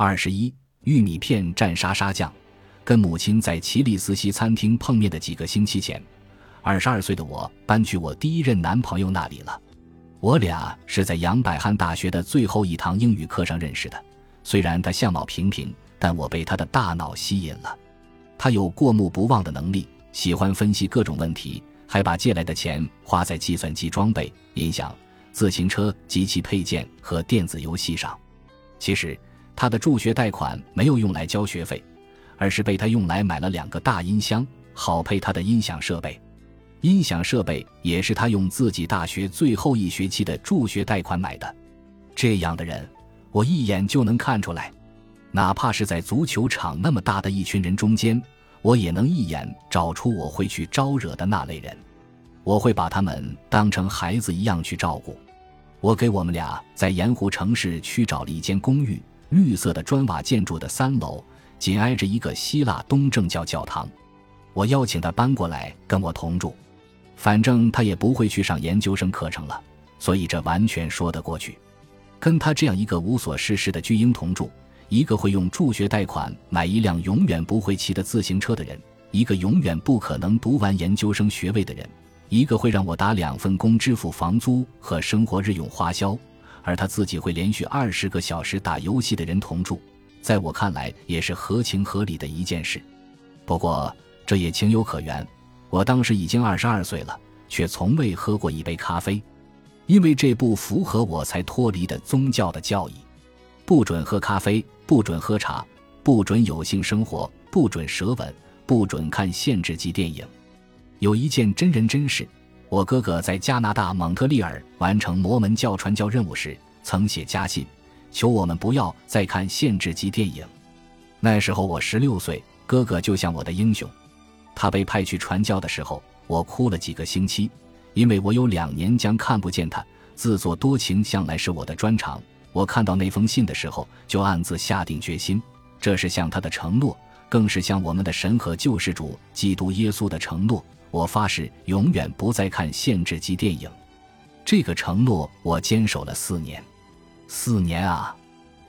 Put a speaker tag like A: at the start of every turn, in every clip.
A: 二十一，玉米片蘸沙沙酱。跟母亲在奇利斯西餐厅碰面的几个星期前，二十二岁的我搬去我第一任男朋友那里了。我俩是在杨百翰大学的最后一堂英语课上认识的。虽然他相貌平平，但我被他的大脑吸引了。他有过目不忘的能力，喜欢分析各种问题，还把借来的钱花在计算机装备、音响、自行车及其配件和电子游戏上。其实，他的助学贷款没有用来交学费。而是被他用来买了两个大音箱，好配他的音响设备。音响设备也是他用自己大学最后一学期的助学贷款买的。这样的人，我一眼就能看出来。哪怕是在足球场那么大的一群人中间，我也能一眼找出我会去招惹的那类人。我会把他们当成孩子一样去照顾。我给我们俩在盐湖城市区找了一间公寓，绿色的砖瓦建筑的三楼。紧挨着一个希腊东正教教堂，我邀请他搬过来跟我同住，反正他也不会去上研究生课程了，所以这完全说得过去。跟他这样一个无所事事的巨婴同住，一个会用助学贷款买一辆永远不会骑的自行车的人，一个永远不可能读完研究生学位的人，一个会让我打两份工支付房租和生活日用花销，而他自己会连续二十个小时打游戏的人同住。在我看来，也是合情合理的一件事。不过，这也情有可原。我当时已经二十二岁了，却从未喝过一杯咖啡，因为这不符合我才脱离的宗教的教义：不准喝咖啡，不准喝茶，不准有性生活，不准舌吻，不准看限制级电影。有一件真人真事：我哥哥在加拿大蒙特利尔完成摩门教传教任务时，曾写家信。求我们不要再看限制级电影。那时候我十六岁，哥哥就像我的英雄。他被派去传教的时候，我哭了几个星期，因为我有两年将看不见他。自作多情向来是我的专长。我看到那封信的时候，就暗自下定决心，这是向他的承诺，更是向我们的神和救世主基督耶稣的承诺。我发誓永远不再看限制级电影。这个承诺我坚守了四年。四年啊，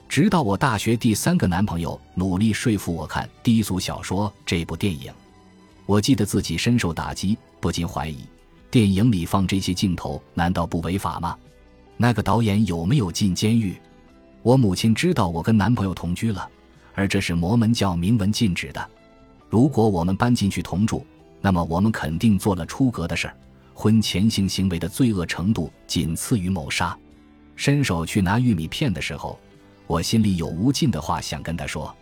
A: 直到我大学第三个男朋友努力说服我看低俗小说这部电影，我记得自己深受打击，不禁怀疑：电影里放这些镜头难道不违法吗？那个导演有没有进监狱？我母亲知道我跟男朋友同居了，而这是摩门教明文禁止的。如果我们搬进去同住，那么我们肯定做了出格的事儿，婚前性行为的罪恶程度仅次于谋杀。伸手去拿玉米片的时候，我心里有无尽的话想跟他说。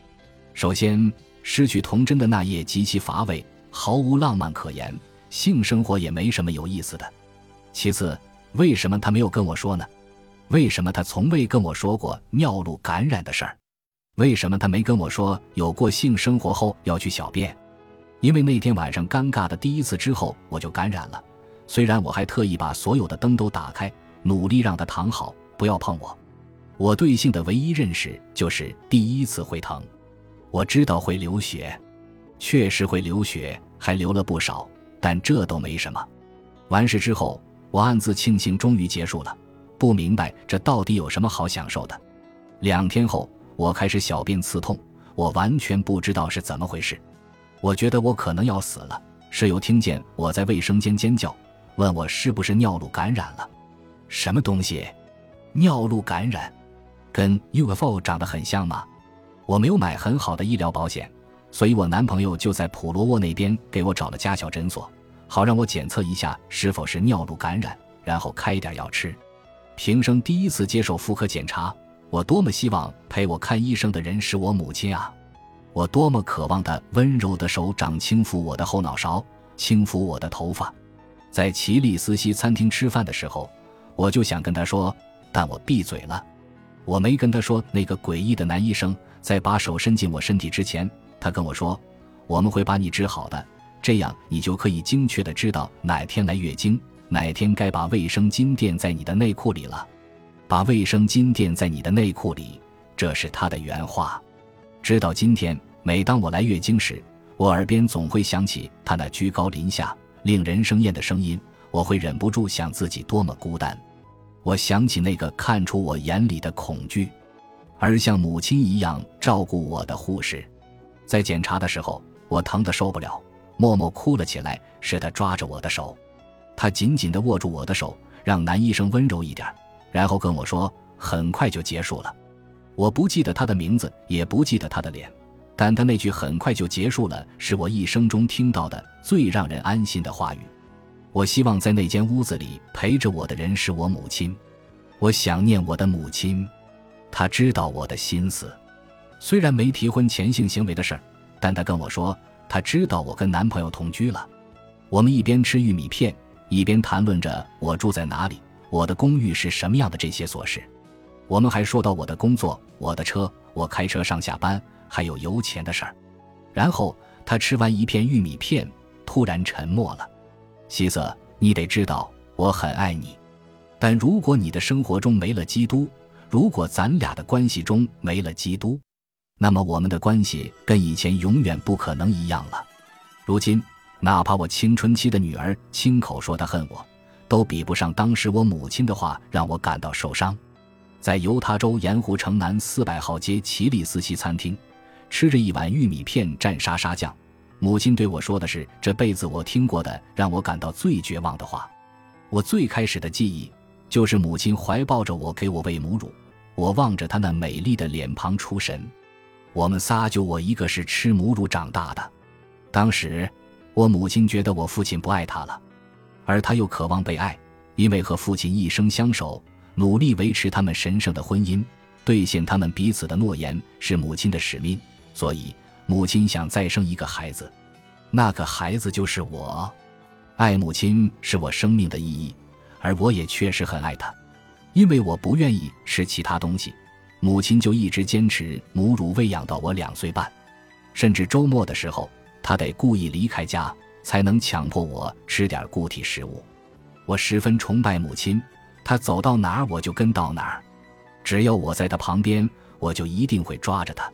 A: 首先，失去童真的那夜极其乏味，毫无浪漫可言，性生活也没什么有意思的。其次，为什么他没有跟我说呢？为什么他从未跟我说过尿路感染的事儿？为什么他没跟我说有过性生活后要去小便？因为那天晚上尴尬的第一次之后，我就感染了。虽然我还特意把所有的灯都打开，努力让他躺好。不要碰我！我对性的唯一认识就是第一次会疼，我知道会流血，确实会流血，还流了不少，但这都没什么。完事之后，我暗自庆幸终于结束了，不明白这到底有什么好享受的。两天后，我开始小便刺痛，我完全不知道是怎么回事，我觉得我可能要死了。室友听见我在卫生间尖叫，问我是不是尿路感染了，什么东西？尿路感染，跟 UFO 长得很像吗？我没有买很好的医疗保险，所以我男朋友就在普罗沃那边给我找了家小诊所，好让我检测一下是否是尿路感染，然后开一点药吃。平生第一次接受妇科检查，我多么希望陪我看医生的人是我母亲啊！我多么渴望他温柔的手掌轻抚我的后脑勺，轻抚我的头发。在奇利斯西餐厅吃饭的时候，我就想跟他说。但我闭嘴了，我没跟他说那个诡异的男医生在把手伸进我身体之前，他跟我说：“我们会把你治好的，这样你就可以精确的知道哪天来月经，哪天该把卫生巾垫在你的内裤里了。把卫生巾垫在你的内裤里，这是他的原话。直到今天，每当我来月经时，我耳边总会响起他那居高临下、令人生厌的声音，我会忍不住想自己多么孤单。”我想起那个看出我眼里的恐惧，而像母亲一样照顾我的护士。在检查的时候，我疼得受不了，默默哭了起来。是他抓着我的手，他紧紧地握住我的手，让男医生温柔一点，然后跟我说：“很快就结束了。”我不记得他的名字，也不记得他的脸，但他那句“很快就结束了”是我一生中听到的最让人安心的话语。我希望在那间屋子里陪着我的人是我母亲，我想念我的母亲，她知道我的心思。虽然没提婚前性行为的事儿，但她跟我说，她知道我跟男朋友同居了。我们一边吃玉米片，一边谈论着我住在哪里，我的公寓是什么样的这些琐事。我们还说到我的工作、我的车，我开车上下班，还有油钱的事儿。然后他吃完一片玉米片，突然沉默了。希瑟，你得知道，我很爱你，但如果你的生活中没了基督，如果咱俩的关系中没了基督，那么我们的关系跟以前永远不可能一样了。如今，哪怕我青春期的女儿亲口说她恨我，都比不上当时我母亲的话让我感到受伤。在犹他州盐湖城南四百号街奇里斯西餐厅，吃着一碗玉米片蘸沙沙酱，母亲对我说的是这辈子我听过的让我感到最绝望的话。我最开始的记忆就是母亲怀抱着我给我喂母乳，我望着她那美丽的脸庞出神。我们仨就我一个是吃母乳长大的。当时我母亲觉得我父亲不爱她了，而她又渴望被爱，因为和父亲一生相守。努力维持他们神圣的婚姻，兑现他们彼此的诺言是母亲的使命。所以，母亲想再生一个孩子，那个孩子就是我。爱母亲是我生命的意义，而我也确实很爱她。因为我不愿意吃其他东西，母亲就一直坚持母乳喂养到我两岁半，甚至周末的时候，她得故意离开家，才能强迫我吃点固体食物。我十分崇拜母亲。他走到哪儿，我就跟到哪儿。只要我在他旁边，我就一定会抓着他。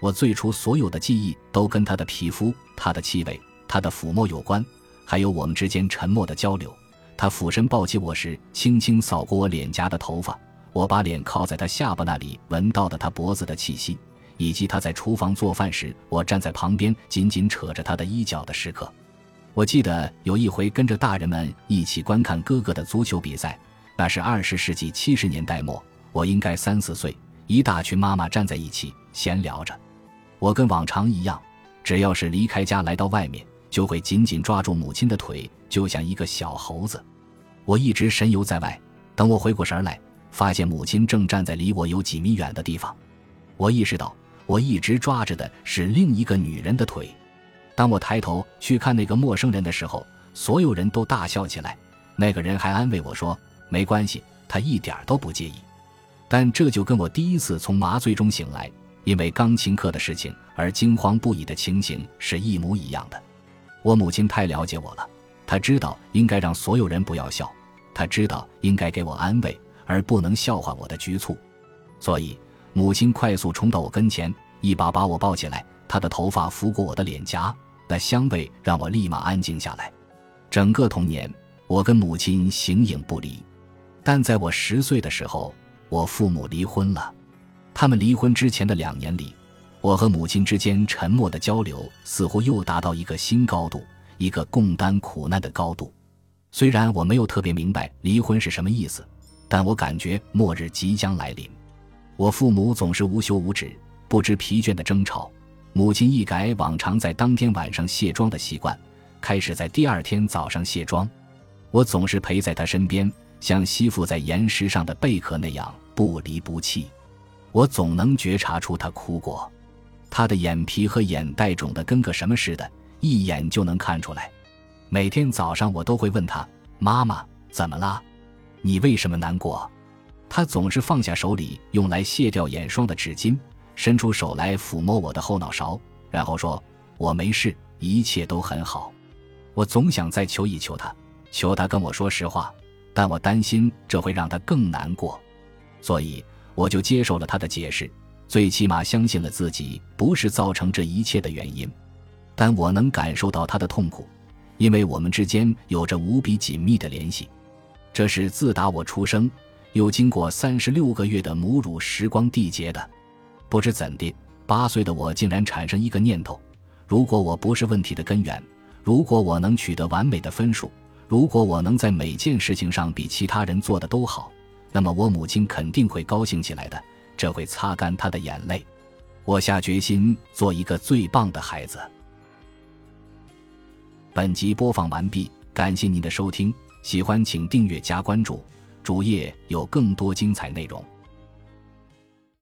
A: 我最初所有的记忆都跟他的皮肤、他的气味、他的抚摸有关，还有我们之间沉默的交流。他俯身抱起我时，轻轻扫过我脸颊的头发。我把脸靠在他下巴那里，闻到的他脖子的气息，以及他在厨房做饭时，我站在旁边紧紧扯着他的衣角的时刻。我记得有一回跟着大人们一起观看哥哥的足球比赛。那是二十世纪七十年代末，我应该三四岁，一大群妈妈站在一起闲聊着。我跟往常一样，只要是离开家来到外面，就会紧紧抓住母亲的腿，就像一个小猴子。我一直神游在外，等我回过神来，发现母亲正站在离我有几米远的地方。我意识到，我一直抓着的是另一个女人的腿。当我抬头去看那个陌生人的时候，所有人都大笑起来。那个人还安慰我说。没关系，他一点都不介意。但这就跟我第一次从麻醉中醒来，因为钢琴课的事情而惊慌不已的情形是一模一样的。我母亲太了解我了，她知道应该让所有人不要笑，她知道应该给我安慰，而不能笑话我的局促。所以，母亲快速冲到我跟前，一把把我抱起来，她的头发拂过我的脸颊，那香味让我立马安静下来。整个童年，我跟母亲形影不离。但在我十岁的时候，我父母离婚了。他们离婚之前的两年里，我和母亲之间沉默的交流似乎又达到一个新高度，一个共担苦难的高度。虽然我没有特别明白离婚是什么意思，但我感觉末日即将来临。我父母总是无休无止、不知疲倦的争吵。母亲一改往常在当天晚上卸妆的习惯，开始在第二天早上卸妆。我总是陪在她身边。像吸附在岩石上的贝壳那样不离不弃，我总能觉察出他哭过，他的眼皮和眼袋肿得跟个什么似的，一眼就能看出来。每天早上我都会问他：“妈妈，怎么了？你为什么难过？”他总是放下手里用来卸掉眼霜的纸巾，伸出手来抚摸我的后脑勺，然后说：“我没事，一切都很好。”我总想再求一求他，求他跟我说实话。但我担心这会让他更难过，所以我就接受了他的解释，最起码相信了自己不是造成这一切的原因。但我能感受到他的痛苦，因为我们之间有着无比紧密的联系。这是自打我出生，又经过三十六个月的母乳时光缔结的。不知怎的，八岁的我竟然产生一个念头：如果我不是问题的根源，如果我能取得完美的分数，如果我能在每件事情上比其他人做的都好，那么我母亲肯定会高兴起来的，这会擦干她的眼泪。我下决心做一个最棒的孩子。本集播放完毕，感谢您的收听，喜欢请订阅加关注，主页有更多精彩内容。